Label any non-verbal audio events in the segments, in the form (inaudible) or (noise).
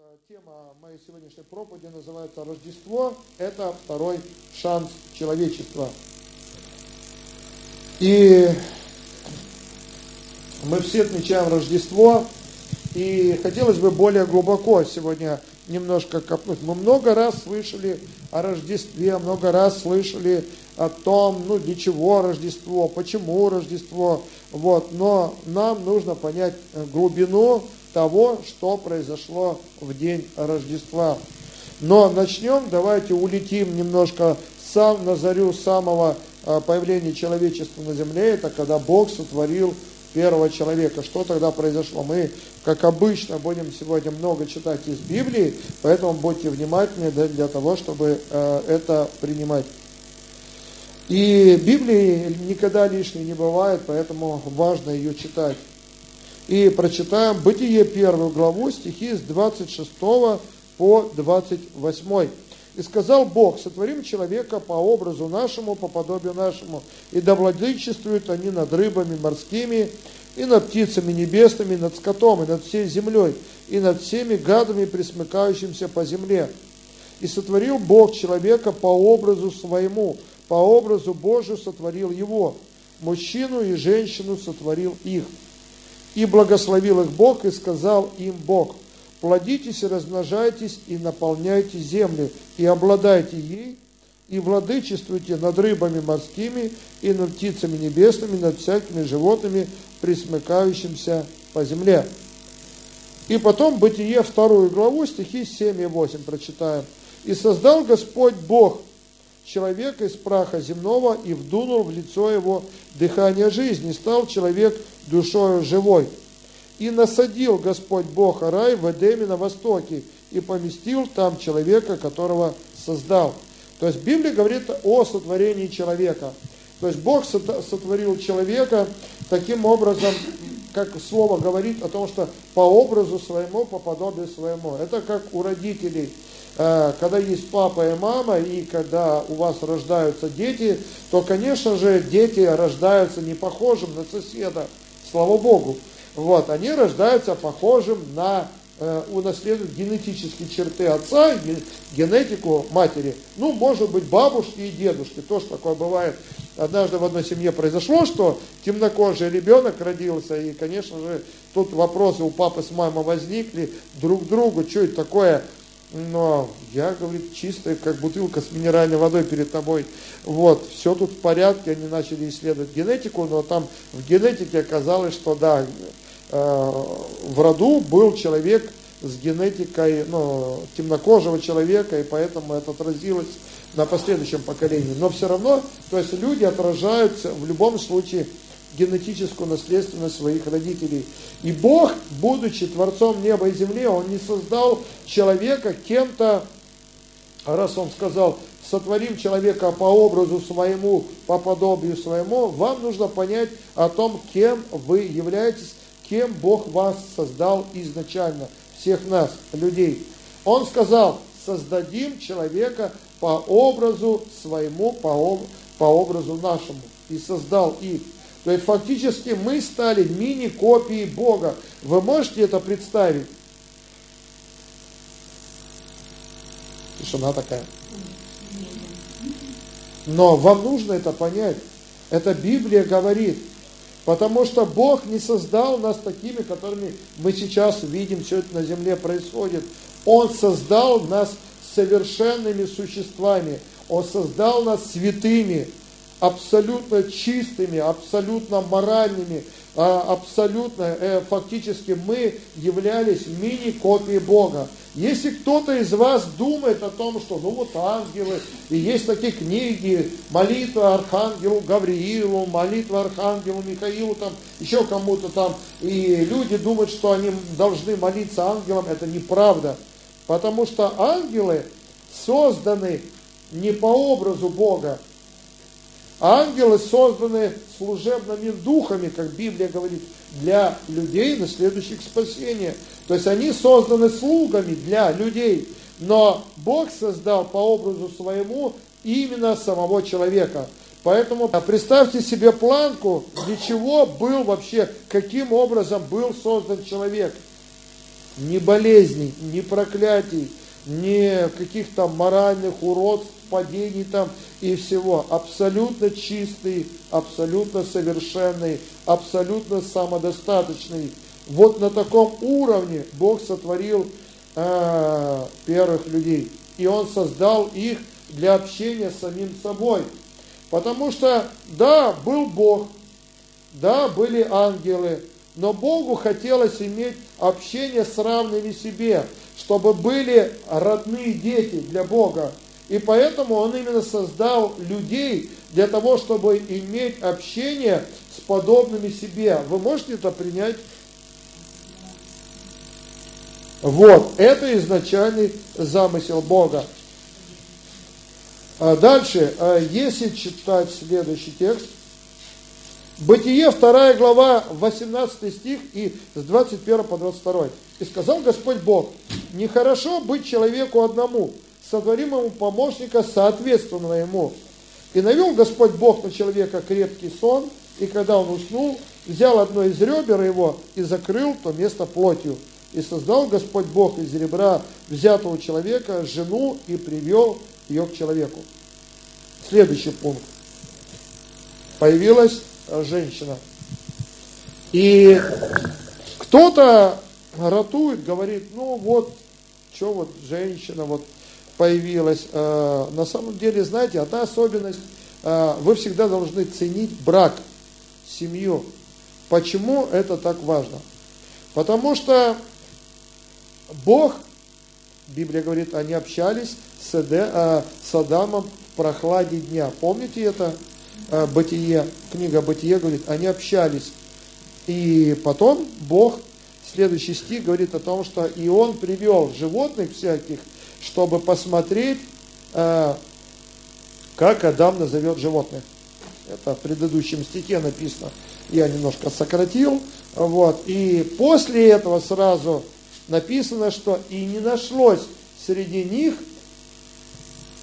э, тема моей сегодняшней проповеди называется «Рождество – это второй шанс человечества». И мы все отмечаем Рождество, и хотелось бы более глубоко сегодня немножко копнуть. Мы много раз слышали о Рождестве, много раз слышали о том, ну, для чего Рождество, почему Рождество, вот, но нам нужно понять глубину того, что произошло в день Рождества. Но начнем, давайте улетим немножко сам на зарю самого э, появления человечества на земле, это когда Бог сотворил первого человека. Что тогда произошло? Мы, как обычно, будем сегодня много читать из Библии, поэтому будьте внимательны для того, чтобы э, это принимать. И Библии никогда лишней не бывает, поэтому важно ее читать. И прочитаем Бытие первую главу, стихи с 26 по 28. И сказал Бог, сотворим человека по образу нашему, по подобию нашему, и да владычествуют они над рыбами морскими, и над птицами небесными, и над скотом, и над всей землей, и над всеми гадами, присмыкающимся по земле. И сотворил Бог человека по образу своему, по образу Божию сотворил его, мужчину и женщину сотворил их. И благословил их Бог, и сказал им Бог – плодитесь и размножайтесь, и наполняйте землю, и обладайте ей, и владычествуйте над рыбами морскими, и над птицами небесными, над всякими животными, присмыкающимся по земле. И потом Бытие вторую главу, стихи 7 и 8 прочитаем. «И создал Господь Бог человека из праха земного, и вдунул в лицо его дыхание жизни, стал человек душою живой» И насадил Господь Бог рай в Эдеме на востоке и поместил там человека, которого создал. То есть Библия говорит о сотворении человека. То есть Бог сотворил человека таким образом, как слово говорит о том, что по образу своему, по подобию своему. Это как у родителей. Э, когда есть папа и мама, и когда у вас рождаются дети, то, конечно же, дети рождаются не похожим на соседа, слава Богу. Вот, они рождаются похожим на, э, унаследуют генетические черты отца, генетику матери. Ну, может быть, бабушки и дедушки, тоже такое бывает. Однажды в одной семье произошло, что темнокожий ребенок родился, и, конечно же, тут вопросы у папы с мамой возникли друг к другу, что это такое, но я, говорит, чистая, как бутылка с минеральной водой перед тобой. Вот, все тут в порядке, они начали исследовать генетику, но там в генетике оказалось, что да, э, в роду был человек с генетикой ну, темнокожего человека, и поэтому это отразилось на последующем поколении. Но все равно, то есть люди отражаются в любом случае генетическую наследственность своих родителей. И Бог, будучи Творцом неба и земли, Он не создал человека кем-то, раз Он сказал, сотворим человека по образу своему, по подобию своему, вам нужно понять о том, кем вы являетесь, кем Бог вас создал изначально, всех нас, людей. Он сказал, создадим человека по образу своему, по, по образу нашему. И создал их. То есть фактически мы стали мини-копией Бога. Вы можете это представить? Тишина такая. Но вам нужно это понять. Это Библия говорит. Потому что Бог не создал нас такими, которыми мы сейчас видим, все это на земле происходит. Он создал нас совершенными существами. Он создал нас святыми абсолютно чистыми, абсолютно моральными, а, абсолютно, э, фактически мы являлись мини-копией Бога. Если кто-то из вас думает о том, что ну вот ангелы, и есть такие книги, молитва Архангелу Гавриилу, молитва Архангелу Михаилу, там, еще кому-то там, и люди думают, что они должны молиться ангелам, это неправда. Потому что ангелы созданы не по образу Бога, Ангелы созданы служебными духами, как Библия говорит, для людей, наследующих спасения. То есть они созданы слугами для людей. Но Бог создал по образу своему именно самого человека. Поэтому представьте себе планку, для чего был вообще, каким образом был создан человек. ни болезней, ни проклятий, ни каких-то моральных уродств, падений там и всего. Абсолютно чистый, абсолютно совершенный, абсолютно самодостаточный. Вот на таком уровне Бог сотворил э, первых людей. И Он создал их для общения с самим собой. Потому что, да, был Бог, да, были ангелы, но Богу хотелось иметь общение с равными себе, чтобы были родные дети для Бога. И поэтому Он именно создал людей для того, чтобы иметь общение с подобными себе. Вы можете это принять? Вот, это изначальный замысел Бога. А дальше, а если читать следующий текст, Бытие, 2 глава, 18 стих и с 21 по 22. «И сказал Господь Бог, нехорошо быть человеку одному, сотворим ему помощника соответственно ему. И навел Господь Бог на человека крепкий сон, и когда он уснул, взял одно из ребер его и закрыл то место плотью. И создал Господь Бог из ребра взятого человека жену и привел ее к человеку. Следующий пункт. Появилась женщина. И кто-то ратует, говорит, ну вот, что вот женщина вот появилась. Э, на самом деле, знаете, одна особенность, э, вы всегда должны ценить брак, семью. Почему это так важно? Потому что Бог, Библия говорит, они общались с, Эде, э, с Адамом в прохладе дня. Помните это? Бытие, книга Бытие говорит, они общались. И потом Бог, следующий стих говорит о том, что и Он привел животных всяких, чтобы посмотреть, э, как Адам назовет животных. Это в предыдущем стихе написано. Я немножко сократил. Вот. И после этого сразу написано, что и не нашлось среди них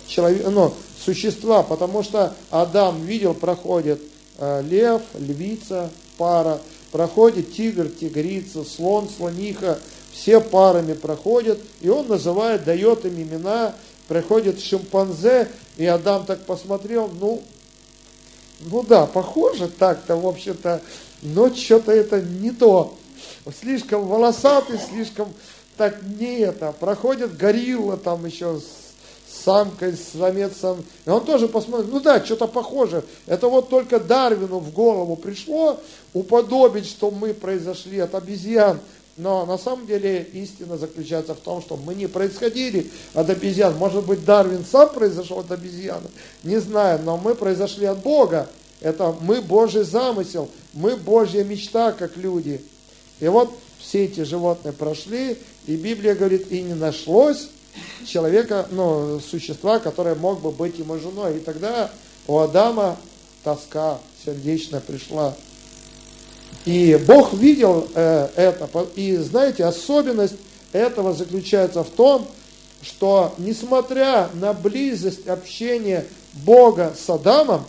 человек, ну, существа, потому что Адам видел, проходит э, лев, львица, пара, проходит тигр, тигрица, слон, слониха, все парами проходят, и он называет, дает им имена, приходит шимпанзе, и Адам так посмотрел, ну, ну да, похоже так-то, в общем-то, но что-то это не то. Слишком волосатый, слишком так не это. Проходит горилла там еще с самкой, с самецом. И он тоже посмотрит, ну да, что-то похоже. Это вот только Дарвину в голову пришло уподобить, что мы произошли от обезьян. Но на самом деле истина заключается в том, что мы не происходили от обезьян. Может быть, Дарвин сам произошел от обезьяны, не знаю, но мы произошли от Бога. Это мы Божий замысел, мы Божья мечта, как люди. И вот все эти животные прошли, и Библия говорит, и не нашлось человека, ну, существа, которое мог бы быть ему женой. И тогда у Адама тоска сердечная пришла. И Бог видел э, это. И знаете, особенность этого заключается в том, что несмотря на близость общения Бога с Адамом,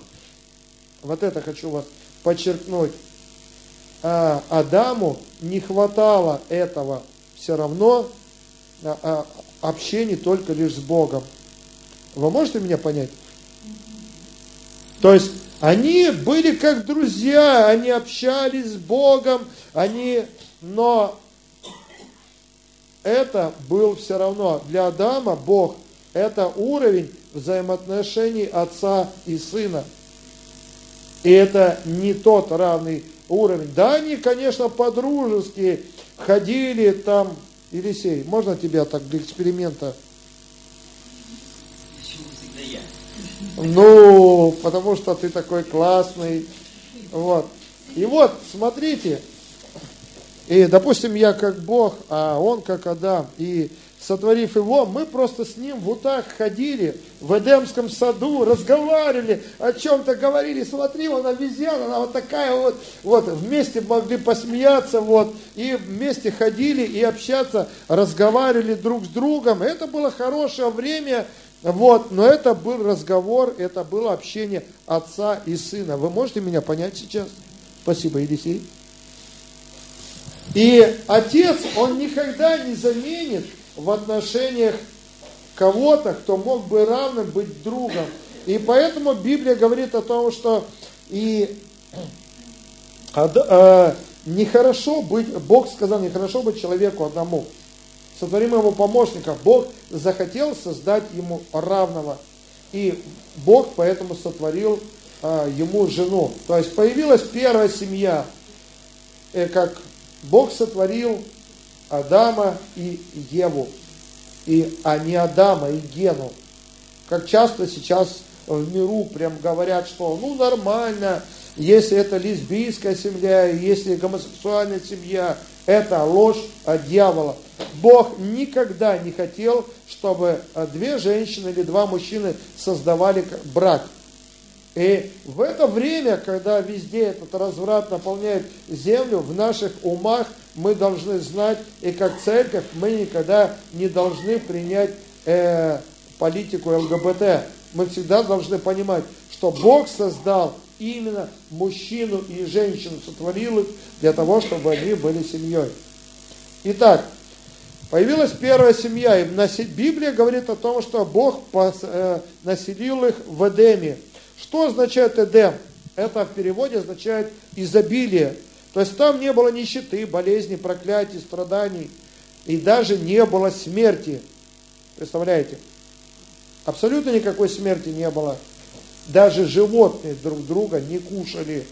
вот это хочу вас подчеркнуть, э, Адаму не хватало этого все равно э, э, общения только лишь с Богом. Вы можете меня понять? То есть они были как друзья, они общались с Богом, они, но это был все равно для Адама Бог, это уровень взаимоотношений отца и сына. И это не тот равный уровень. Да, они, конечно, по-дружески ходили там, Елисей, можно тебя так для эксперимента? Ну, потому что ты такой классный. Вот. И вот, смотрите. И, допустим, я как Бог, а он как Адам. И сотворив его, мы просто с ним вот так ходили в Эдемском саду, разговаривали, о чем-то говорили, смотри, он обезьяна, она вот такая вот, вот, вместе могли посмеяться, вот, и вместе ходили и общаться, разговаривали друг с другом. Это было хорошее время, вот, но это был разговор, это было общение отца и сына. Вы можете меня понять сейчас? Спасибо, Елисей. И отец, он никогда не заменит в отношениях кого-то, кто мог бы равным быть другом. И поэтому Библия говорит о том, что и э, нехорошо быть, Бог сказал, нехорошо быть человеку одному. Сотворим ему помощника. Бог захотел создать ему равного. И Бог поэтому сотворил а, ему жену. То есть появилась первая семья, э, как Бог сотворил Адама и Еву, и, а не Адама и Гену. Как часто сейчас в миру прям говорят, что ну нормально, если это лесбийская семья, если гомосексуальная семья, это ложь дьявола. Бог никогда не хотел, чтобы две женщины или два мужчины создавали брак. И в это время, когда везде этот разврат наполняет землю, в наших умах мы должны знать, и как церковь мы никогда не должны принять э, политику ЛГБТ. Мы всегда должны понимать, что Бог создал именно мужчину и женщину, сотворил их для того, чтобы они были семьей. Итак, появилась первая семья, и Библия говорит о том, что Бог э, населил их в Эдеме. Что означает Эдем? Это в переводе означает изобилие. То есть там не было нищеты, болезни, проклятий, страданий. И даже не было смерти. Представляете? Абсолютно никакой смерти не было. Даже животные друг друга не кушали.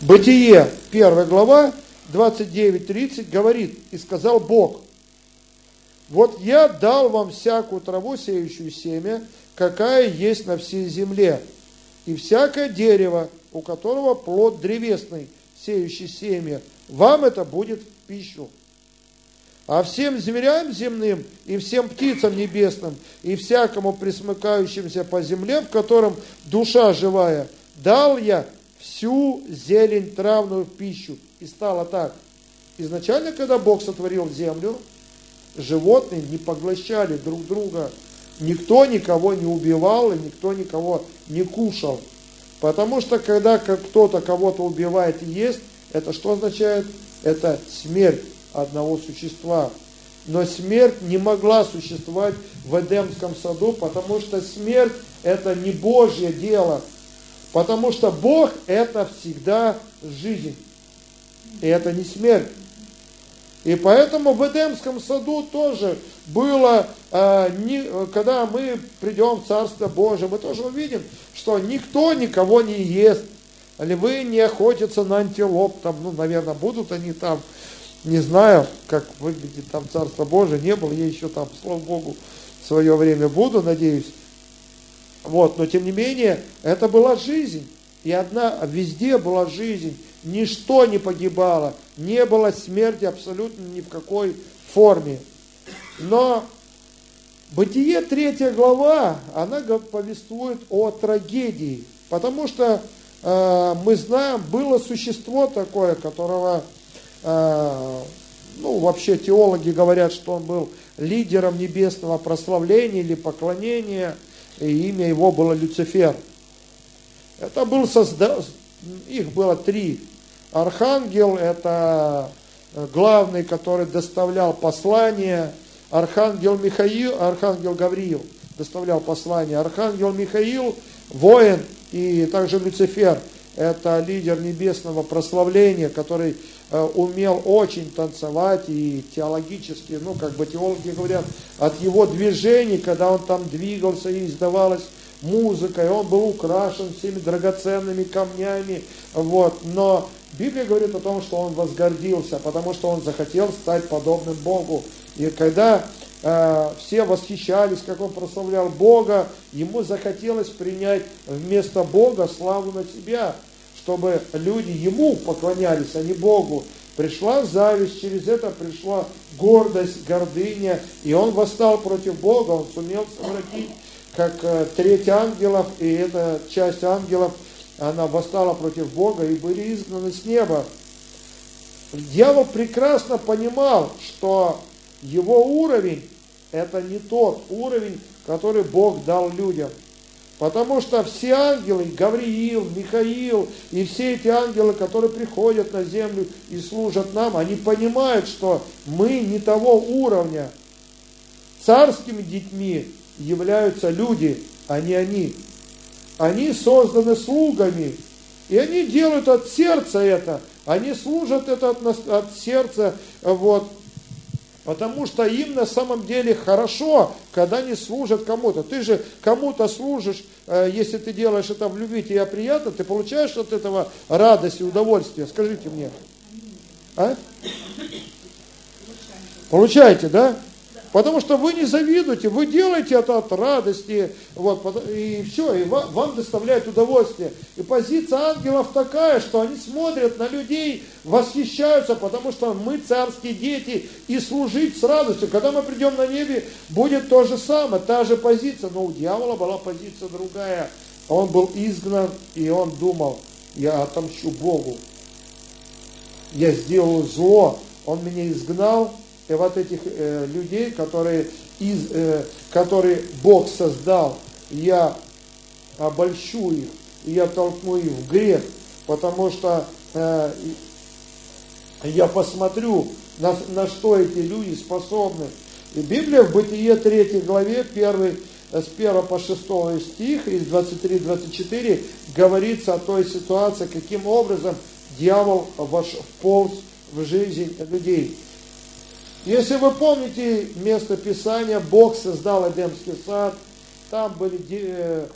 Бытие, первая глава, 29-30 говорит, и сказал Бог, вот я дал вам всякую траву, сеющую семя, какая есть на всей земле, и всякое дерево, у которого плод древесный, сеющий семя, вам это будет в пищу. А всем зверям земным и всем птицам небесным и всякому присмыкающимся по земле, в котором душа живая, дал я всю зелень травную пищу. И стало так. Изначально, когда Бог сотворил землю, животные не поглощали друг друга никто никого не убивал и никто никого не кушал. Потому что когда кто-то кого-то убивает и ест, это что означает? Это смерть одного существа. Но смерть не могла существовать в Эдемском саду, потому что смерть это не Божье дело. Потому что Бог это всегда жизнь. И это не смерть. И поэтому в Эдемском саду тоже было, э, когда мы придем в Царство Божие, мы тоже увидим, что никто никого не ест. Львы не охотятся на антилоп, там, ну, наверное, будут они там, не знаю, как выглядит там Царство Божие, не было, я еще там, слава Богу, в свое время буду, надеюсь. Вот, но тем не менее, это была жизнь. И одна, везде была жизнь, ничто не погибало, не было смерти абсолютно ни в какой форме. Но Бытие третья глава, она повествует о трагедии, потому что э, мы знаем, было существо такое, которого, ну, вообще теологи говорят, что он был лидером небесного прославления или поклонения, и имя его было Люцифер. Это был созда... их было три. Архангел – это главный, который доставлял послание – Архангел Михаил, Архангел Гавриил доставлял послание. Архангел Михаил, воин, и также Люцифер, это лидер небесного прославления, который э, умел очень танцевать и теологически, ну, как бы теологи говорят, от его движений, когда он там двигался и издавалась музыка, и он был украшен всеми драгоценными камнями, вот, но Библия говорит о том, что он возгордился, потому что он захотел стать подобным Богу. И когда э, все восхищались, как он прославлял Бога, ему захотелось принять вместо Бога славу на себя, чтобы люди ему поклонялись, а не Богу. Пришла зависть, через это пришла гордость, гордыня, и он восстал против Бога, он сумел совратить как э, треть ангелов, и эта часть ангелов, она восстала против Бога и были изгнаны с неба. Дьявол прекрасно понимал, что его уровень – это не тот уровень, который Бог дал людям. Потому что все ангелы, Гавриил, Михаил и все эти ангелы, которые приходят на землю и служат нам, они понимают, что мы не того уровня. Царскими детьми являются люди, а не они. Они созданы слугами, и они делают от сердца это, они служат это от, от сердца, вот, Потому что им на самом деле хорошо, когда они служат кому-то. Ты же кому-то служишь, э, если ты делаешь это в любви, тебе приятно, ты получаешь от этого радость и удовольствие. Скажите мне. А? Получаете, да? Потому что вы не завидуете, вы делаете это от радости, вот, и все, и вам, вам доставляет удовольствие. И позиция ангелов такая, что они смотрят на людей, восхищаются, потому что мы царские дети, и служить с радостью. Когда мы придем на небе, будет то же самое, та же позиция, но у дьявола была позиция другая. Он был изгнан, и он думал, я отомщу Богу. Я сделал зло, он меня изгнал, вот этих э, людей, которые, из, э, которые Бог создал, я обольщу их, и я толкну их в грех, потому что э, я посмотрю, на, на что эти люди способны. И Библия в Бытие 3 главе, 1, с 1 по 6 стих, из 23-24, говорится о той ситуации, каким образом дьявол ваш, вполз в жизнь людей. Если вы помните место Писания, Бог создал Эдемский сад, там были э,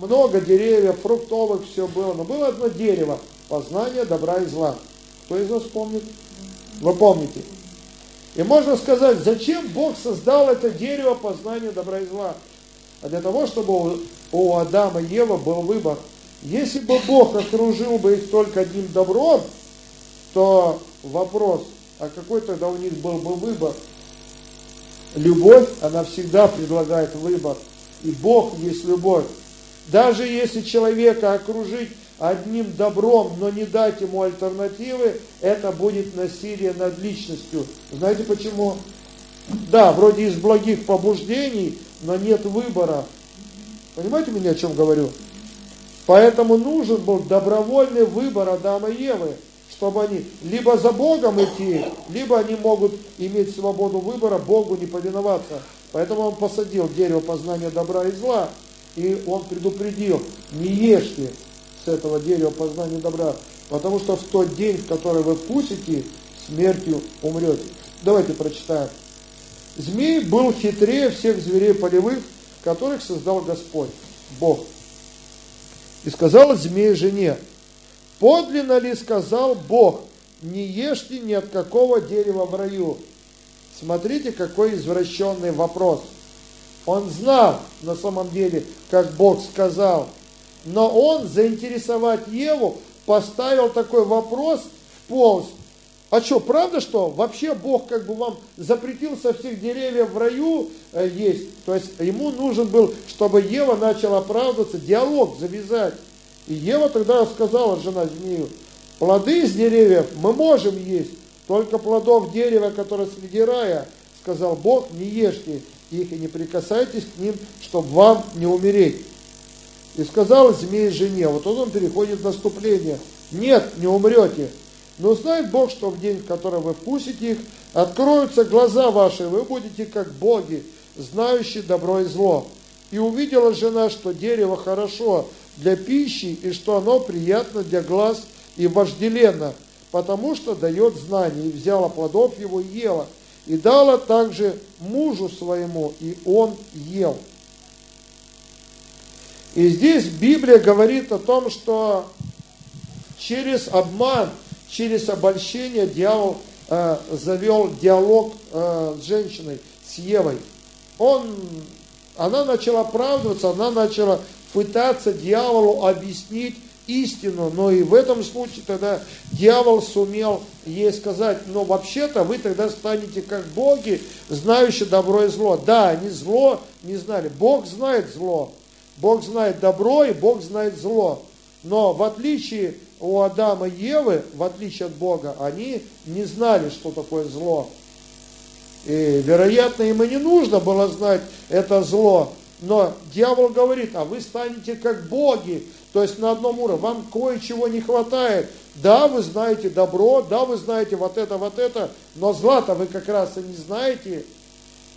много деревьев, фруктовых, все было, но было одно дерево, познание добра и зла. Кто из вас помнит? Вы помните. И можно сказать, зачем Бог создал это дерево познания добра и зла? А для того, чтобы у Адама и Евы был выбор. Если бы Бог окружил бы их только одним добром, то вопрос, а какой тогда у них был бы выбор? Любовь, она всегда предлагает выбор. И Бог есть любовь. Даже если человека окружить одним добром, но не дать ему альтернативы, это будет насилие над личностью. Знаете почему? Да, вроде из благих побуждений, но нет выбора. Понимаете меня, о чем говорю? Поэтому нужен был добровольный выбор Адама и Евы чтобы они либо за Богом идти, либо они могут иметь свободу выбора, Богу не повиноваться. Поэтому он посадил дерево познания добра и зла, и он предупредил, не ешьте с этого дерева познания добра, потому что в тот день, в который вы вкусите, смертью умрете. Давайте прочитаем. Змей был хитрее всех зверей полевых, которых создал Господь, Бог. И сказал змей жене, Подлинно ли сказал Бог, не ешьте ни от какого дерева в раю? Смотрите, какой извращенный вопрос. Он знал на самом деле, как Бог сказал, но он заинтересовать Еву поставил такой вопрос в полз. А что, правда, что вообще Бог как бы вам запретил со всех деревьев в раю э, есть? То есть ему нужен был, чтобы Ева начала оправдываться, диалог завязать. И Ева тогда сказала, жена змею, плоды из деревьев мы можем есть, только плодов дерева, которое среди рая, сказал Бог, не ешьте их и не прикасайтесь к ним, чтобы вам не умереть. И сказал змей жене, вот он переходит в наступление, нет, не умрете. Но знает Бог, что в день, в который вы вкусите их, откроются глаза ваши, вы будете как боги, знающие добро и зло. И увидела жена, что дерево хорошо для пищи и что оно приятно для глаз и вожделенно, потому что дает знание. И взяла плодов его и ела, и дала также мужу своему, и он ел. И здесь Библия говорит о том, что через обман, через обольщение дьявол э, завел диалог э, с женщиной, с Евой. Он, она начала оправдываться, она начала пытаться дьяволу объяснить истину, но и в этом случае тогда дьявол сумел ей сказать, но вообще-то вы тогда станете как боги, знающие добро и зло. Да, они зло не знали. Бог знает зло. Бог знает добро и Бог знает зло. Но в отличие у Адама и Евы, в отличие от Бога, они не знали, что такое зло. И, вероятно, им и не нужно было знать это зло, Но дьявол говорит, а вы станете как боги, то есть на одном уровне, вам кое-чего не хватает. Да, вы знаете добро, да, вы знаете вот это, вот это, но зла-то вы как раз и не знаете.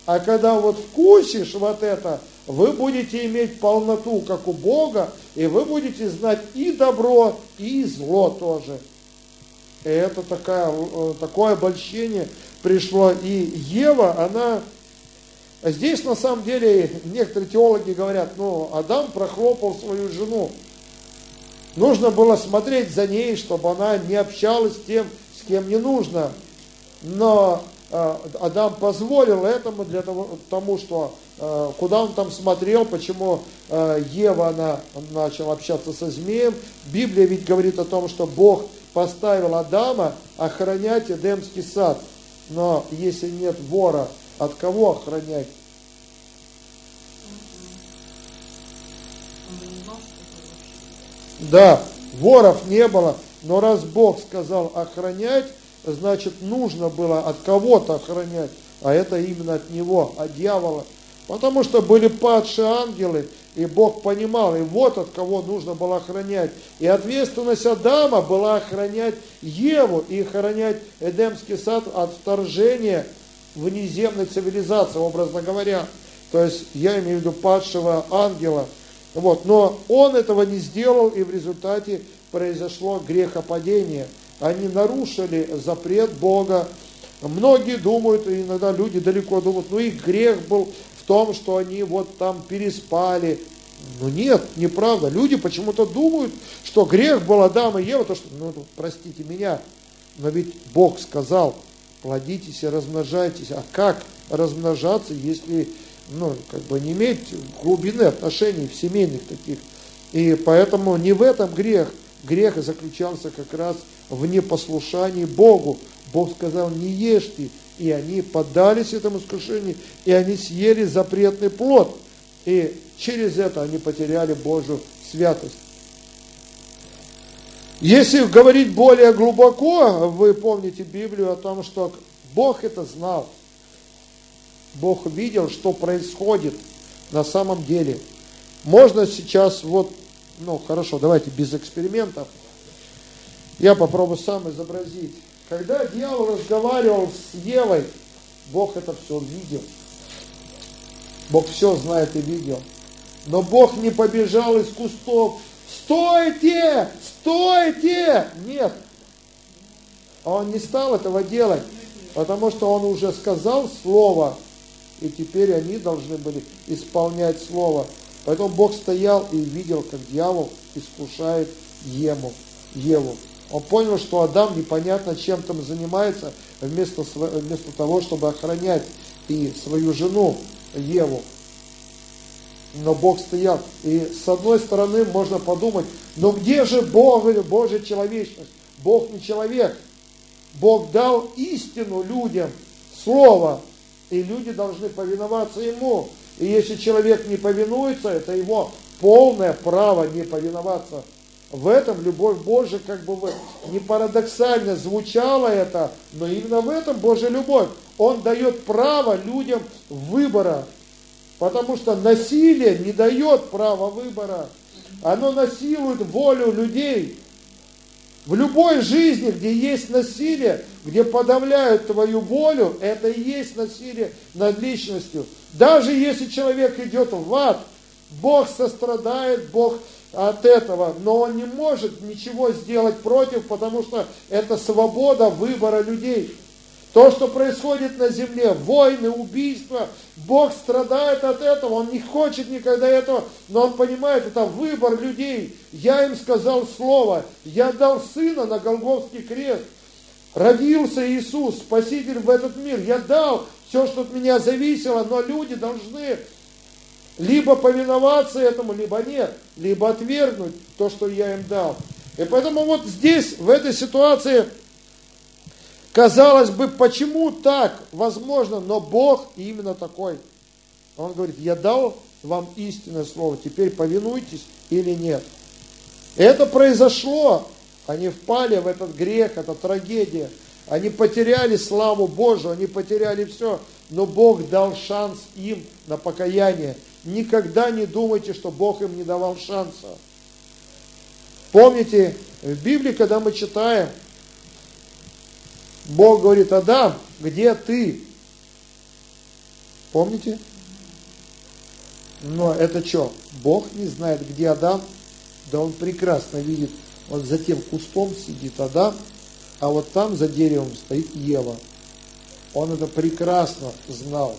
А когда вот вкусишь вот это, вы будете иметь полноту, как у Бога, и вы будете знать и добро, и зло тоже. И это такая, э, такое обольщение пришло. И Ева, она... Здесь на самом деле некоторые теологи говорят, ну, Адам прохлопал свою жену. Нужно было смотреть за ней, чтобы она не общалась с тем, с кем не нужно. Но э, Адам позволил этому для того, тому, что э, куда он там смотрел, почему э, Ева она начала общаться со змеем. Библия ведь говорит о том, что Бог поставил Адама охранять Эдемский сад. Но если нет вора, от кого охранять? Да, воров не было, но раз Бог сказал охранять, значит нужно было от кого-то охранять, а это именно от него, от дьявола. Потому что были падшие ангелы, и Бог понимал, и вот от кого нужно было охранять. И ответственность Адама была охранять Еву и охранять Эдемский сад от вторжения внеземной цивилизации, образно говоря. То есть я имею в виду падшего ангела – вот, но он этого не сделал, и в результате произошло грехопадение. Они нарушили запрет Бога. Многие думают, и иногда люди далеко думают, ну их грех был в том, что они вот там переспали. Ну нет, неправда. Люди почему-то думают, что грех был Адам и Ева, то что, ну простите меня, но ведь Бог сказал, плодитесь и размножайтесь. А как размножаться, если ну, как бы не иметь глубины отношений в семейных таких. И поэтому не в этом грех. Грех заключался как раз в непослушании Богу. Бог сказал, не ешьте. И они поддались этому искушению, и они съели запретный плод. И через это они потеряли Божью святость. Если говорить более глубоко, вы помните Библию о том, что Бог это знал. Бог видел, что происходит на самом деле. Можно сейчас вот, ну хорошо, давайте без экспериментов. Я попробую сам изобразить. Когда дьявол разговаривал с Евой, Бог это все видел. Бог все знает и видел. Но Бог не побежал из кустов. Стойте! Стойте! Нет. Он не стал этого делать, потому что он уже сказал слово, и теперь они должны были исполнять Слово. Поэтому Бог стоял и видел, как дьявол искушает Ему, Еву. Он понял, что Адам непонятно чем там занимается, вместо, вместо того, чтобы охранять и свою жену Еву. Но Бог стоял. И с одной стороны можно подумать, но где же Бог, Божья человечность? Бог не человек. Бог дал истину людям, Слово, и люди должны повиноваться ему. И если человек не повинуется, это его полное право не повиноваться. В этом любовь Божия, как бы не парадоксально звучало это, но именно в этом Божья любовь. Он дает право людям выбора, потому что насилие не дает права выбора. Оно насилует волю людей. В любой жизни, где есть насилие, где подавляют твою волю, это и есть насилие над личностью. Даже если человек идет в ад, Бог сострадает, Бог от этого, но он не может ничего сделать против, потому что это свобода выбора людей. То, что происходит на земле, войны, убийства, Бог страдает от этого, Он не хочет никогда этого, но Он понимает, это выбор людей. Я им сказал слово, я дал сына на Голговский крест. Родился Иисус, Спаситель в этот мир. Я дал все, что от меня зависело, но люди должны либо повиноваться этому, либо нет, либо отвергнуть то, что я им дал. И поэтому вот здесь, в этой ситуации, Казалось бы, почему так? Возможно, но Бог именно такой. Он говорит, я дал вам истинное слово, теперь повинуйтесь или нет. Это произошло. Они впали в этот грех, это трагедия. Они потеряли славу Божию, они потеряли все. но Бог дал шанс им на покаяние. Никогда не думайте, что Бог им не давал шанса. Помните, в Библии, когда мы читаем, Бог говорит, Адам, где ты? Помните? Но это что? Бог не знает, где Адам? Да он прекрасно видит, вот за тем кустом сидит Адам, а вот там за деревом стоит Ева. Он это прекрасно знал.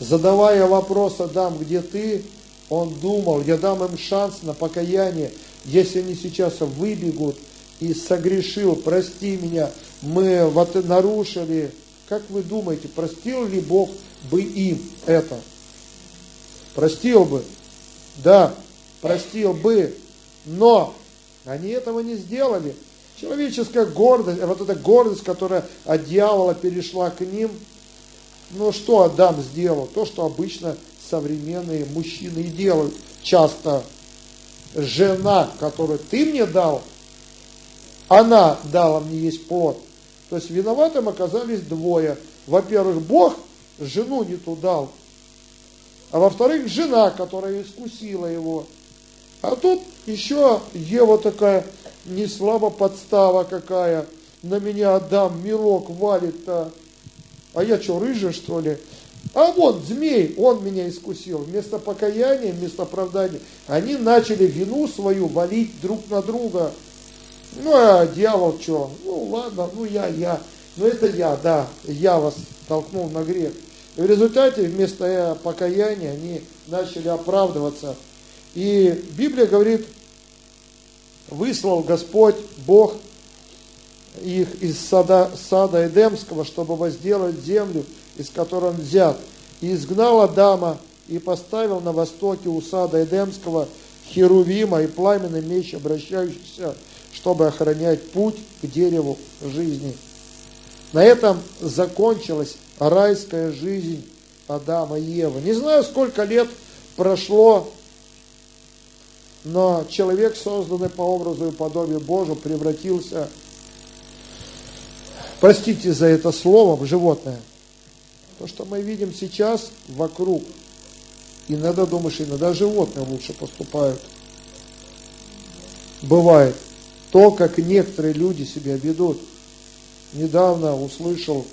Задавая вопрос Адам, где ты, он думал, я дам им шанс на покаяние, если они сейчас выбегут и согрешил, прости меня, мы вот нарушили. Как вы думаете, простил ли Бог бы им это? Простил бы. Да, простил бы. Но они этого не сделали. Человеческая гордость, вот эта гордость, которая от дьявола перешла к ним, ну что Адам сделал? То, что обычно современные мужчины и делают. Часто жена, которую ты мне дал, она дала мне есть плод. То есть виноватым оказались двое. Во-первых, Бог жену не ту дал, а во-вторых, жена, которая искусила его. А тут еще Ева такая, не слабо подстава какая, на меня Адам мирок валит-то. А я что, рыжий что ли? А вот змей, он меня искусил. Вместо покаяния, вместо оправдания, они начали вину свою валить друг на друга. Ну, а дьявол что? Ну, ладно, ну я, я. Ну, это я, да, я вас толкнул на грех. В результате вместо покаяния они начали оправдываться. И Библия говорит, выслал Господь, Бог, их из сада, сада Эдемского, чтобы возделать землю, из которой он взят. И изгнал Адама и поставил на востоке у сада Эдемского Херувима и пламенный меч, обращающийся чтобы охранять путь к дереву жизни. На этом закончилась райская жизнь Адама и Евы. Не знаю, сколько лет прошло, но человек, созданный по образу и подобию Божию, превратился, простите за это слово, в животное. То, что мы видим сейчас вокруг, иногда думаешь, иногда животные лучше поступают. Бывает то, как некоторые люди себя ведут. Недавно услышал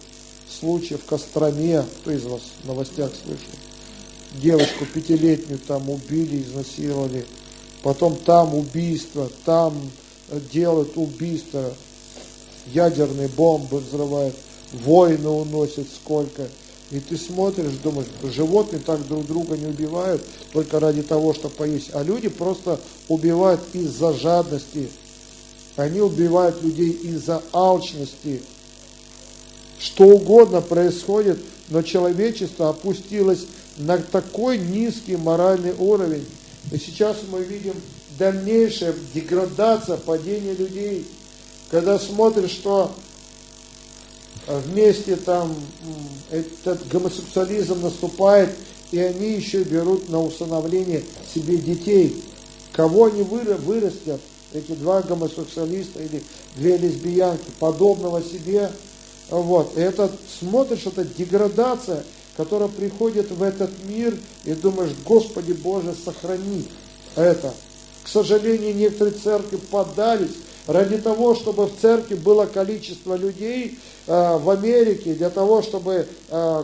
случай в Костроме, кто из вас в новостях слышал, девочку пятилетнюю там убили, изнасиловали, потом там убийство, там делают убийство, ядерные бомбы взрывают, войны уносят сколько. И ты смотришь, думаешь, животные так друг друга не убивают только ради того, чтобы поесть, а люди просто убивают из-за жадности, они убивают людей из-за алчности. Что угодно происходит, но человечество опустилось на такой низкий моральный уровень. И сейчас мы видим дальнейшая деградация, падение людей. Когда смотришь, что вместе там этот гомосексуализм наступает, и они еще берут на усыновление себе детей. Кого они вырастят? Эти два гомосексуалиста или две лесбиянки, подобного себе. Вот. И это, смотришь, это деградация, которая приходит в этот мир, и думаешь, Господи Боже, сохрани это. К сожалению, некоторые церкви поддались ради того, чтобы в церкви было количество людей э, в Америке, для того, чтобы э,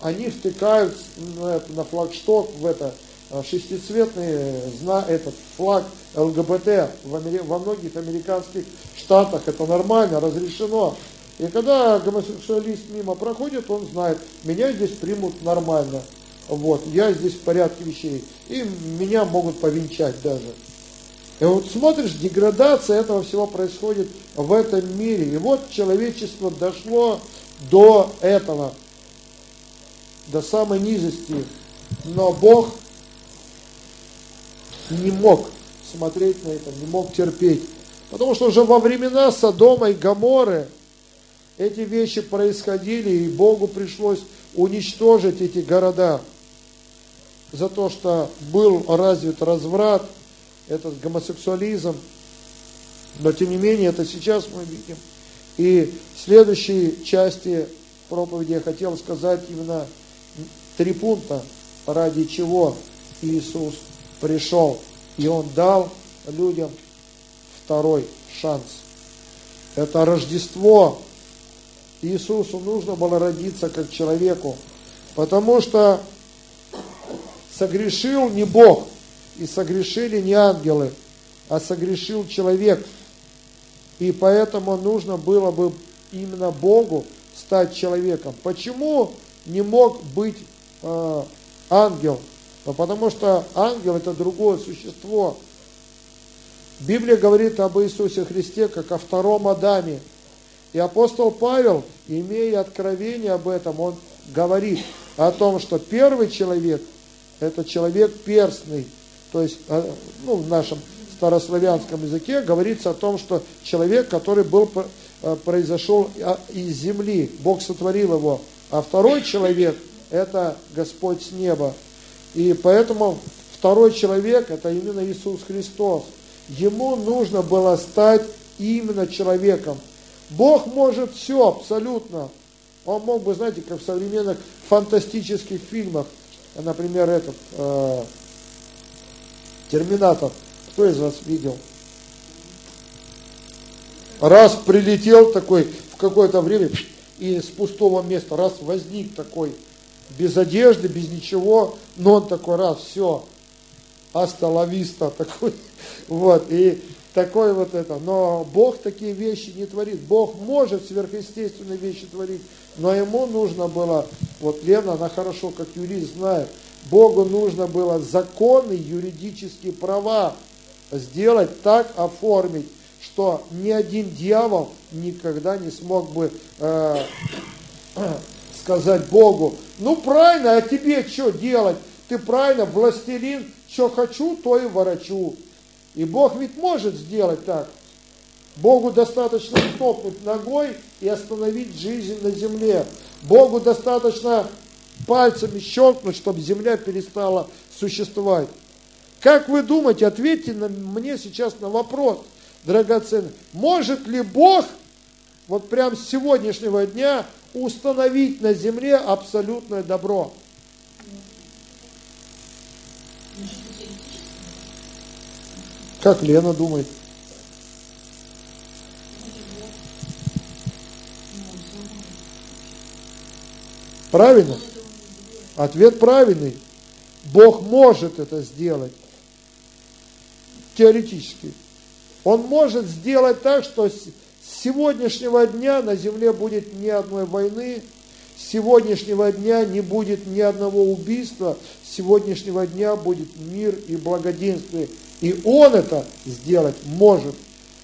они втыкают на, на флагшток в это шестицветный зна, этот флаг ЛГБТ в во многих американских штатах. Это нормально, разрешено. И когда гомосексуалист мимо проходит, он знает, меня здесь примут нормально. Вот, я здесь в порядке вещей. И меня могут повенчать даже. И вот смотришь, деградация этого всего происходит в этом мире. И вот человечество дошло до этого, до самой низости. Но Бог не мог смотреть на это, не мог терпеть. Потому что уже во времена Содома и Гаморы эти вещи происходили, и Богу пришлось уничтожить эти города за то, что был развит разврат, этот гомосексуализм. Но тем не менее, это сейчас мы видим. И в следующей части проповеди я хотел сказать именно три пункта, ради чего Иисус пришел. И Он дал людям второй шанс. Это Рождество. Иисусу нужно было родиться как человеку, потому что согрешил не Бог, и согрешили не ангелы, а согрешил человек. И поэтому нужно было бы именно Богу стать человеком. Почему не мог быть э, ангел? Ну, потому что ангел это другое существо. Библия говорит об Иисусе Христе как о втором Адаме. И апостол Павел, имея откровение об этом, он говорит о том, что первый человек – это человек перстный. То есть, э, ну, в нашем старославянском языке говорится о том, что человек, который был, э, произошел а, из земли, Бог сотворил его. А второй человек – это Господь с неба. И поэтому второй человек – это именно Иисус Христос. Ему нужно было стать именно человеком – Бог может все абсолютно. Он мог бы, знаете, как в современных фантастических фильмах, например, этот э, Терминатор. Кто из вас видел? Раз прилетел такой в какое-то время и с пустого места, раз возник такой, без одежды, без ничего, но он такой раз, все, асталависта (laughs) такой, вот, и такой вот это. Но Бог такие вещи не творит. Бог может сверхъестественные вещи творить, но ему нужно было, вот Лена, она хорошо как юрист знает, Богу нужно было законы, юридические права сделать так, оформить, что ни один дьявол никогда не смог бы э, (clears throat) сказать Богу, ну правильно, а тебе что делать? Ты правильно, властелин, что хочу, то и ворочу. И Бог ведь может сделать так. Богу достаточно топнуть ногой и остановить жизнь на земле. Богу достаточно пальцами щелкнуть, чтобы земля перестала существовать. Как вы думаете, ответьте на, мне сейчас на вопрос, драгоценный. Может ли Бог вот прям с сегодняшнего дня установить на земле абсолютное добро? Как Лена думает? Правильно? Ответ правильный. Бог может это сделать. Теоретически. Он может сделать так, что сегодняшнего дня на земле будет ни одной войны, с сегодняшнего дня не будет ни одного убийства, с сегодняшнего дня будет мир и благоденствие. И он это сделать может,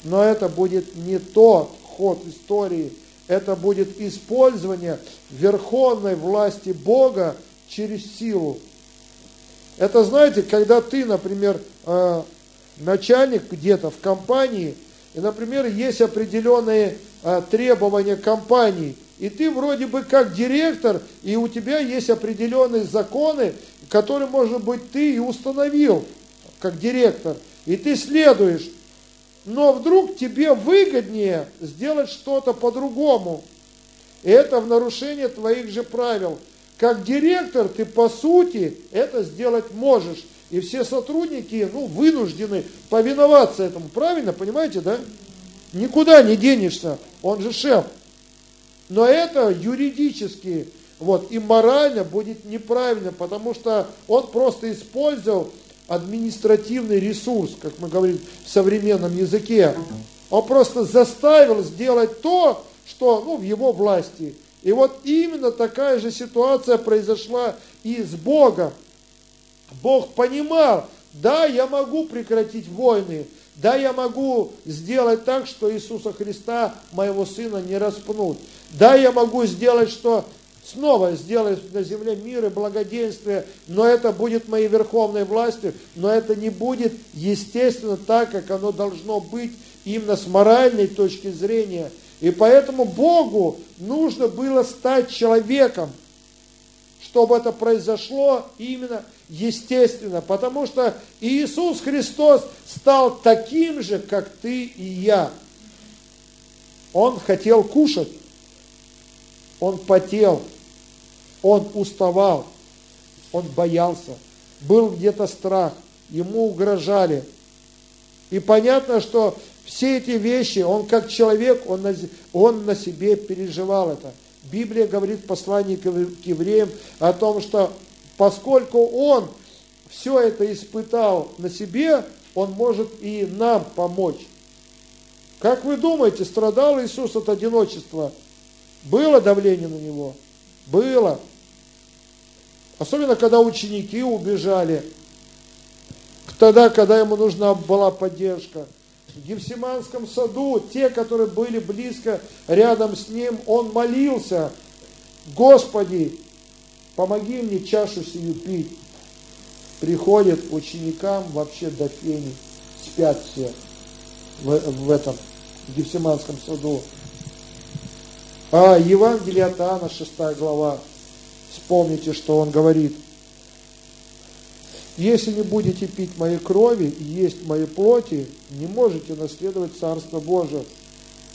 но это будет не тот ход истории, это будет использование верховной власти Бога через силу. Это, знаете, когда ты, например, э, начальник где-то в компании, и, например, есть определенные э, требования компании, и ты вроде бы как директор, и у тебя есть определенные законы, которые, может быть, ты и установил как директор, и ты следуешь, но вдруг тебе выгоднее сделать что-то по-другому. И это в нарушение твоих же правил. Как директор ты по сути это сделать можешь. И все сотрудники ну, вынуждены повиноваться этому. Правильно, понимаете, да? Никуда не денешься, он же шеф. Но это юридически вот, и морально будет неправильно, потому что он просто использовал административный ресурс, как мы говорим в современном языке. Он просто заставил сделать то, что ну, в его власти. И вот именно такая же ситуация произошла и с Богом. Бог понимал, да, я могу прекратить войны, да, я могу сделать так, что Иисуса Христа, моего сына, не распнут. Да, я могу сделать, что снова сделает на земле мир и благоденствие, но это будет моей верховной властью, но это не будет естественно так, как оно должно быть именно с моральной точки зрения. И поэтому Богу нужно было стать человеком, чтобы это произошло именно естественно, потому что Иисус Христос стал таким же, как ты и я. Он хотел кушать. он потел, он уставал, он боялся, был где-то страх, ему угрожали. И понятно, что все эти вещи, он как человек, он на, он на себе переживал это. Библия говорит в послании к евреям о том, что поскольку он все это испытал на себе, он может и нам помочь. Как вы думаете, страдал Иисус от одиночества? Было давление на него? Было. Особенно, когда ученики убежали. Тогда, когда ему нужна была поддержка. В Гефсиманском саду, те, которые были близко рядом с ним, он молился, Господи, помоги мне чашу сию пить. Приходит ученикам вообще до фени, спят все в, в этом в Гефсиманском саду. А Евангелие от Иоанна, 6 глава, вспомните, что он говорит. Если не будете пить моей крови и есть моей плоти, не можете наследовать Царство Божие.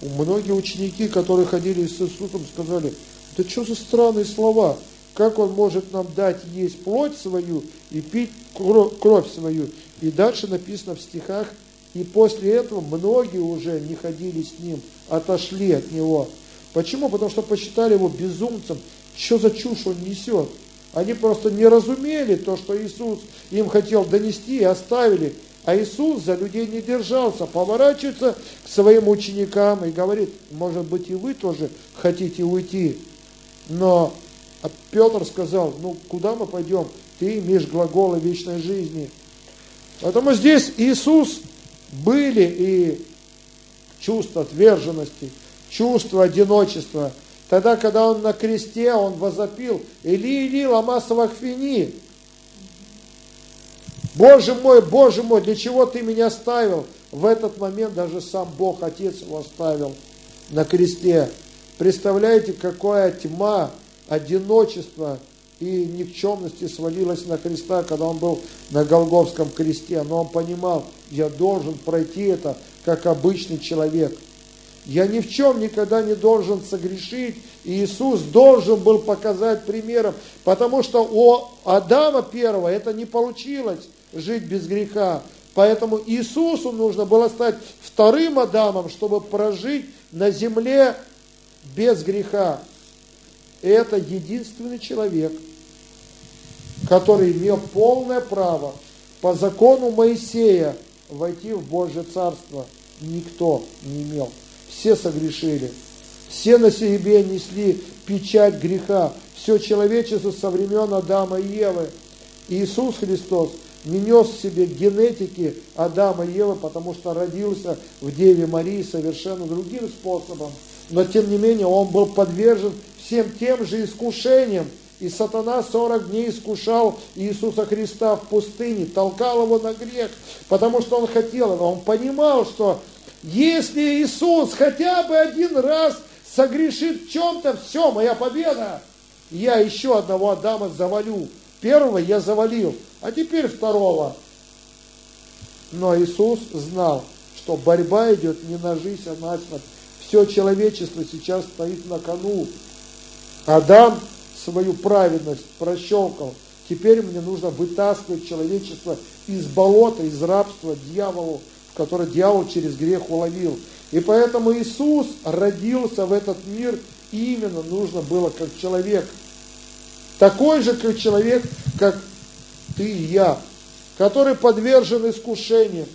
Многие ученики, которые ходили с Иисусом, сказали, да что за странные слова? Как он может нам дать есть плоть свою и пить кровь свою? И дальше написано в стихах, и после этого многие уже не ходили с ним, отошли от него. Почему? Потому что посчитали его безумцем. Что за чушь он несет? Они просто не разумели то, что Иисус им хотел донести и оставили. А Иисус за людей не держался, поворачивается к своим ученикам и говорит, может быть и вы тоже хотите уйти. Но Петр сказал, ну куда мы пойдем? Ты имеешь глаголы вечной жизни. Поэтому здесь Иисус были и чувство отверженности, чувство одиночества. Тогда, когда он на кресте, он возопил, Или, Или, лама савахфини. Боже мой, Боже мой, для чего ты меня оставил? В этот момент даже сам Бог, Отец его оставил на кресте. Представляете, какая тьма, одиночество и никчемности свалилась на Христа, когда он был на Голговском кресте. Но он понимал, я должен пройти это, как обычный человек. Я ни в чем никогда не должен согрешить. И Иисус должен был показать примером, потому что у Адама первого это не получилось жить без греха. Поэтому Иисусу нужно было стать вторым Адамом, чтобы прожить на земле без греха. Это единственный человек, который имел полное право по закону Моисея войти в Божье Царство. Никто не имел. Все согрешили. Все на себе несли печать греха. Все человечество со времен Адама и Евы. Иисус Христос не нес в себе генетики Адама и Евы, потому что родился в Деве Марии совершенно другим способом. Но тем не менее он был подвержен всем тем же искушениям. И сатана 40 дней искушал Иисуса Христа в пустыне, толкал его на грех, потому что он хотел. Он понимал, что если Иисус хотя бы один раз согрешит в чем-то, все, моя победа. Я еще одного Адама завалю. Первого я завалил, а теперь второго. Но Иисус знал, что борьба идет не на жизнь, а на смерть. Все человечество сейчас стоит на кону. Адам свою праведность прощелкал. Теперь мне нужно вытаскивать человечество из болота, из рабства дьяволу, в которое дьявол через грех уловил. И поэтому Иисус родился в этот мир именно нужно было как человек. Такой же, как человек, как ты и я, который подвержен искушениям,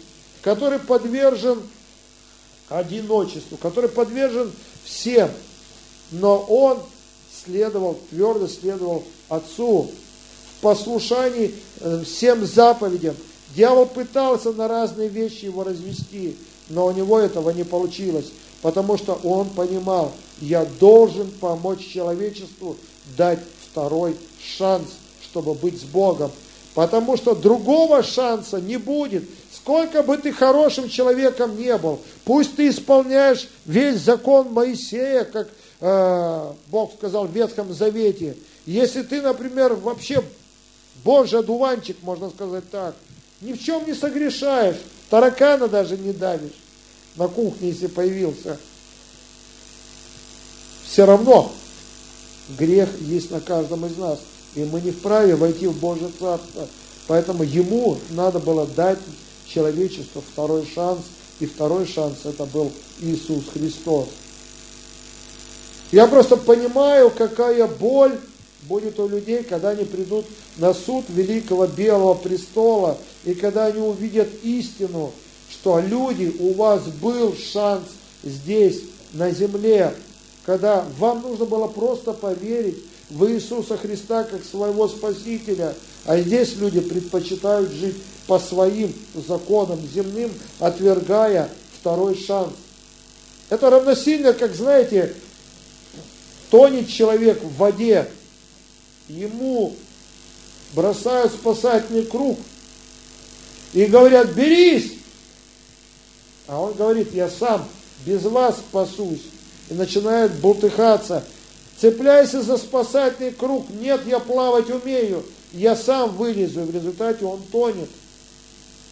который подвержен одиночеству, который подвержен всем. Но он следовал, твердо следовал Отцу в послушании э, всем заповедям. Дьявол пытался на разные вещи его развести, но у него этого не получилось, потому что он понимал, я должен помочь человечеству дать второй шанс, чтобы быть с Богом. Потому что другого шанса не будет. Сколько бы ты хорошим человеком не был, пусть ты исполняешь весь закон Моисея, как э, Бог сказал в Ветхом Завете. Если ты, например, вообще Божий одуванчик, можно сказать так, ни в чем не согрешаешь, таракана даже не давишь на кухне, если появился, все равно грех есть на каждом из нас. И мы не вправе войти в Божье Царство. Поэтому ему надо было дать человечеству второй шанс. И второй шанс это был Иисус Христос. Я просто понимаю, какая боль будет у людей, когда они придут на суд великого белого престола, и когда они увидят истину, что люди, у вас был шанс здесь, на земле, когда вам нужно было просто поверить в Иисуса Христа как своего Спасителя, а здесь люди предпочитают жить по своим законам земным, отвергая второй шанс. Это равносильно, как знаете, тонет человек в воде, ему бросают спасательный круг и говорят, берись. А он говорит, я сам без вас спасусь. И начинает бултыхаться. Цепляйся за спасательный круг. Нет, я плавать умею. Я сам вылезу. И в результате он тонет.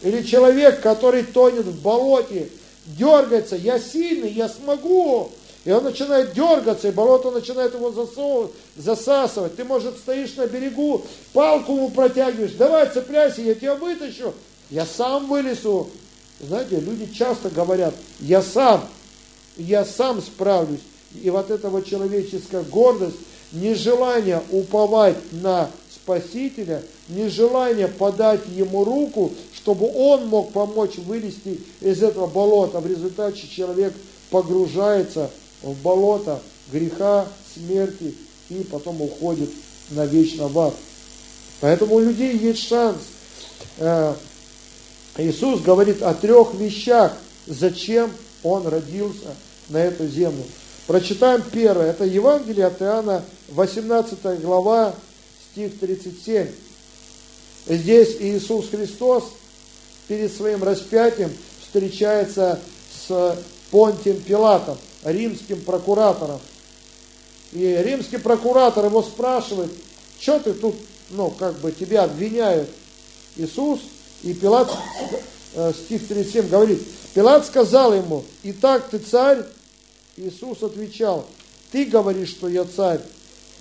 Или человек, который тонет в болоте, дергается. Я сильный, я смогу. И он начинает дергаться, и болото начинает его засовывать, засасывать. Ты, может, стоишь на берегу, палку ему протягиваешь, давай цепляйся, я тебя вытащу. Я сам вылезу. Знаете, люди часто говорят, я сам, я сам справлюсь. И вот эта вот человеческая гордость, нежелание уповать на Спасителя, нежелание подать ему руку, чтобы он мог помочь вылезти из этого болота. В результате человек погружается болото греха, смерти и потом уходит на вечно в ад. Поэтому у людей есть шанс. Э, Иисус говорит о трех вещах, зачем Он родился на эту землю. Прочитаем первое. Это Евангелие от Иоанна, 18 глава, стих 37. Здесь Иисус Христос перед своим распятием встречается с Понтием Пилатом римским прокуратором. И римский прокуратор его спрашивает, что ты тут, ну, как бы тебя обвиняют, Иисус, и Пилат, э, стих 37 говорит, Пилат сказал ему, итак, ты царь? Иисус отвечал, ты говоришь, что я царь,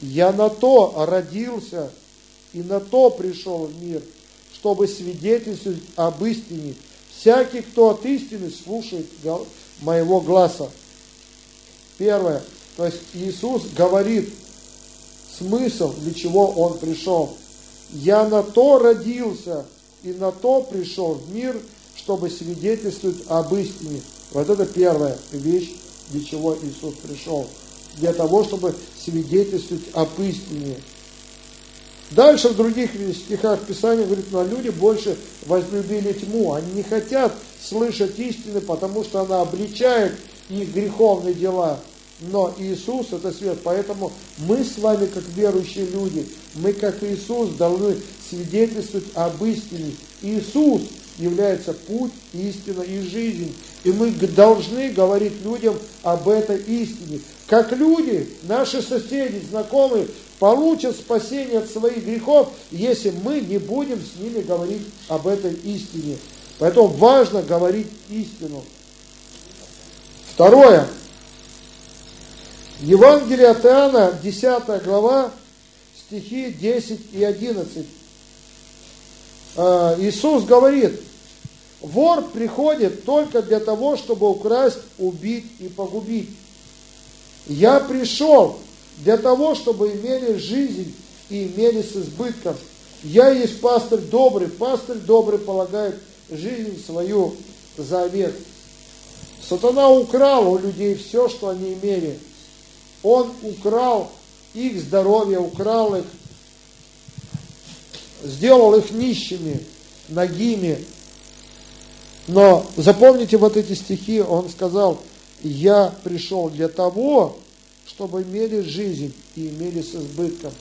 я на то родился и на то пришел в мир, чтобы свидетельствовать об истине. Всякий, кто от истины слушает моего глаза. Первое. То есть Иисус говорит смысл, для чего Он пришел. Я на то родился и на то пришел в мир, чтобы свидетельствовать об истине. Вот это первая вещь, для чего Иисус пришел. Для того, чтобы свидетельствовать об истине. Дальше в других стихах Писания говорит, но люди больше возлюбили тьму. Они не хотят слышать истины, потому что она обличает их греховные дела. Но Иисус это свет, поэтому мы с вами, как верующие люди, мы, как Иисус, должны свидетельствовать об истине. Иисус является путь, истина и жизнь. И мы должны говорить людям об этой истине. Как люди, наши соседи, знакомые, получат спасение от своих грехов, если мы не будем с ними говорить об этой истине. Поэтому важно говорить истину. Второе. Евангелие от Иоанна, 10 глава, стихи 10 и 11. А, Иисус говорит, вор приходит только для того, чтобы украсть, убить и погубить. Я пришел для того, чтобы имели жизнь и имели с избытком. Я есть пастырь добрый, пастырь добрый полагает жизнь свою за овец. Сатана украл у людей все, что они имели. Он украл их здоровье, украл их, сделал их нищими, ногими. Но запомните вот эти стихи, он сказал, я пришел для того, чтобы имели жизнь и имели с избытком.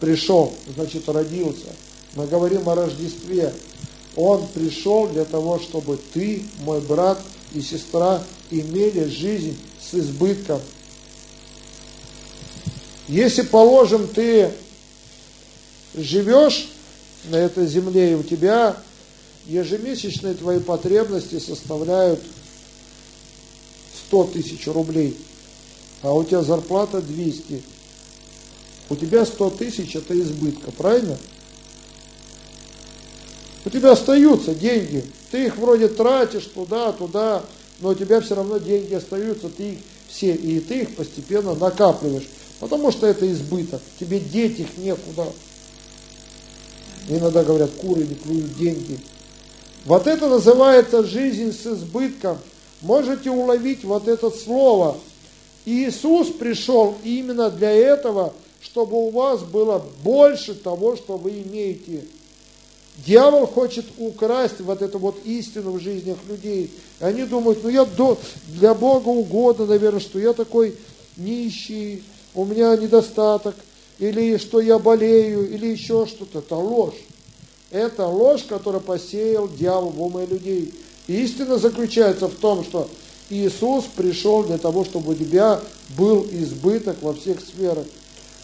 Пришел, значит родился. Мы говорим о Рождестве. Он пришел для того, чтобы ты, мой брат и сестра, имели жизнь с избытком. Если, положим, ты живешь на этой земле, и у тебя ежемесячные твои потребности составляют 100 тысяч рублей, а у тебя зарплата 200, У тебя 100 тысяч это избытка, правильно? У тебя остаются деньги. Ты их вроде тратишь туда, туда, но у тебя все равно деньги остаются, ты их все, и ты их постепенно накапливаешь. Потому что это избыток. Тебе деть их некуда. Иногда говорят, куры не клюют деньги. Вот это называется жизнь с избытком. Можете уловить вот это слово. Иисус пришел именно для этого, чтобы у вас было больше того, что вы имеете. Дьявол хочет украсть вот эту вот истину в жизнях людей. Они думают, ну я для Бога угодно, наверное, что я такой нищий, у меня недостаток, или что я болею, или еще что-то. Это ложь. Это ложь, которую посеял дьявол в умы людей. истина заключается в том, что Иисус пришел для того, чтобы у тебя был избыток во всех сферах.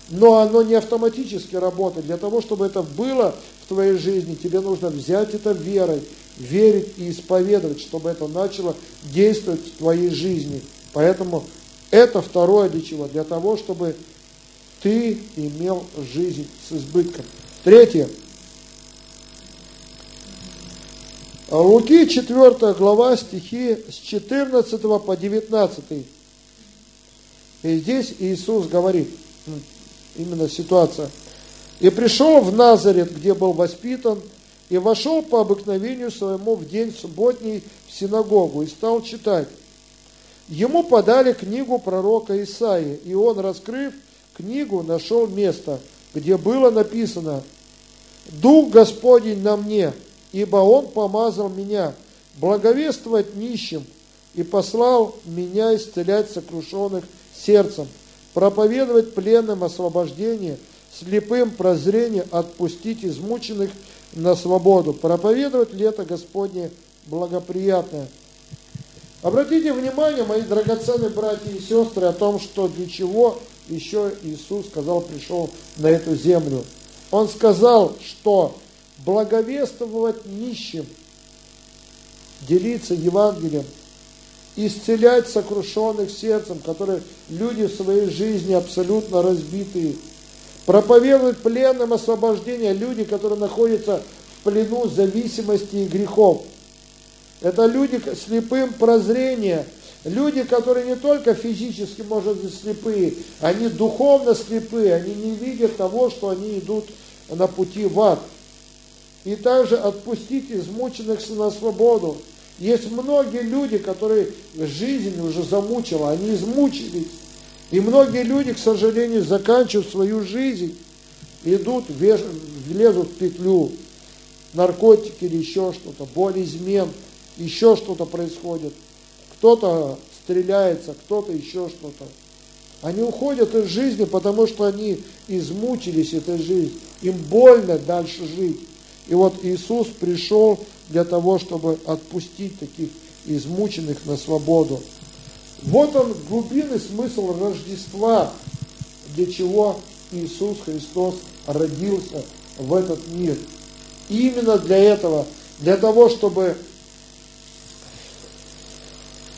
Но оно не автоматически работает. Для того, чтобы это было в твоей жизни, тебе нужно взять это верой, верить и исповедовать, чтобы это начало действовать в твоей жизни. Поэтому это второе для чего? Для того, чтобы ты имел жизнь с избытком. Третье. Луки 4 глава, стихи с 14 по 19. И здесь Иисус говорит, именно ситуация. «И пришел в Назарет, где был воспитан, и вошел по обыкновению своему в день субботний в синагогу и стал читать. Ему подали книгу пророка Исаии, и он, раскрыв книгу, нашел место, где было написано «Дух Господень на мне, ибо Он помазал меня благовествовать нищим и послал меня исцелять сокрушенных сердцем, проповедовать пленным освобождение, слепым прозрение, отпустить измученных на свободу, проповедовать лето Господне благоприятное». Обратите внимание, мои драгоценные братья и сестры, о том, что для чего еще Иисус сказал, пришел на эту землю. Он сказал, что благовествовать нищим, делиться Евангелием, исцелять сокрушенных сердцем, которые люди в своей жизни абсолютно разбитые, проповедовать пленным освобождение, люди, которые находятся в плену зависимости и грехов. Это люди слепым прозрения, люди, которые не только физически, может быть, слепые, они духовно слепые, они не видят того, что они идут на пути в ад и также отпустить измученных на свободу. Есть многие люди, которые жизнь уже замучила, они измучились. И многие люди, к сожалению, заканчивают свою жизнь, идут, влезут в петлю, наркотики или еще что-то, боль измен, еще что-то происходит. Кто-то стреляется, кто-то еще что-то. Они уходят из жизни, потому что они измучились этой жизнью. Им больно дальше жить. И вот Иисус пришел для того, чтобы отпустить таких измученных на свободу. Вот он глубинный смысл Рождества, для чего Иисус Христос родился в этот мир. И именно для этого, для того, чтобы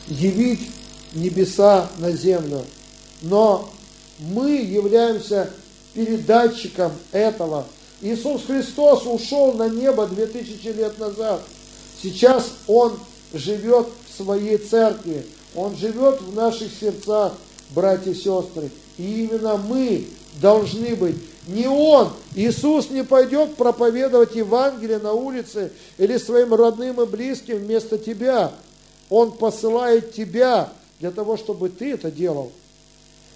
явить небеса на землю. Но мы являемся передатчиком этого Иисус Христос ушел на небо 2000 лет назад. Сейчас Он живет в своей церкви. Он живет в наших сердцах, братья и сестры. И именно мы должны быть. Не Он, Иисус не пойдет проповедовать Евангелие на улице или своим родным и близким вместо тебя. Он посылает тебя для того, чтобы ты это делал.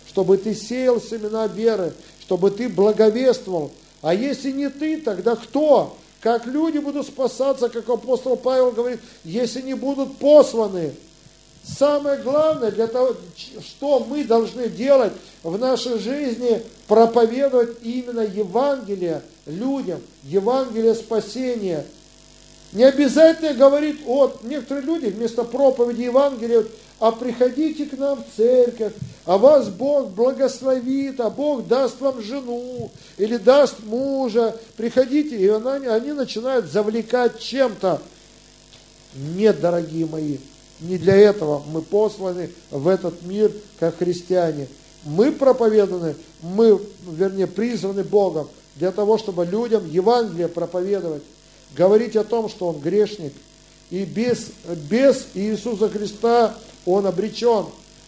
Чтобы ты сеял семена веры, чтобы ты благовествовал, а если не ты, тогда кто? Как люди будут спасаться, как апостол Павел говорит, если не будут посланы? Самое главное, для того, что мы должны делать в нашей жизни, проповедовать именно Евангелие людям, Евангелие спасения. Не обязательно говорить, вот некоторые люди вместо проповеди Евангелия, а приходите к нам в церковь, а вас Бог благословит, а Бог даст вам жену или даст мужа, приходите, и она, они начинают завлекать чем-то. Нет, дорогие мои, не для этого мы посланы в этот мир, как христиане. Мы проповеданы, мы, вернее, призваны Богом для того, чтобы людям Евангелие проповедовать, говорить о том, что он грешник, и без, без Иисуса Христа он обречен.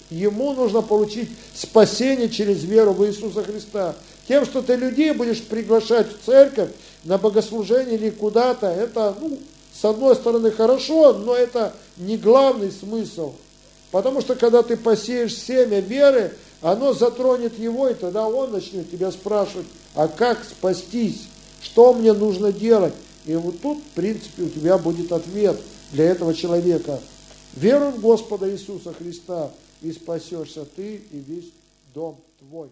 Ему нужно получить спасение через веру в Иисуса Христа. Тем, что ты людей будешь приглашать в церковь, на богослужение или куда-то, это, ну, с одной стороны хорошо, но это не главный смысл. Потому что когда ты посеешь семя веры, оно затронет его, и тогда он начнет тебя спрашивать, а как спастись, что мне нужно делать. И вот тут, в принципе, у тебя будет ответ для этого человека. Веруй в Господа Иисуса Христа, и спасешься ты и весь дом твой.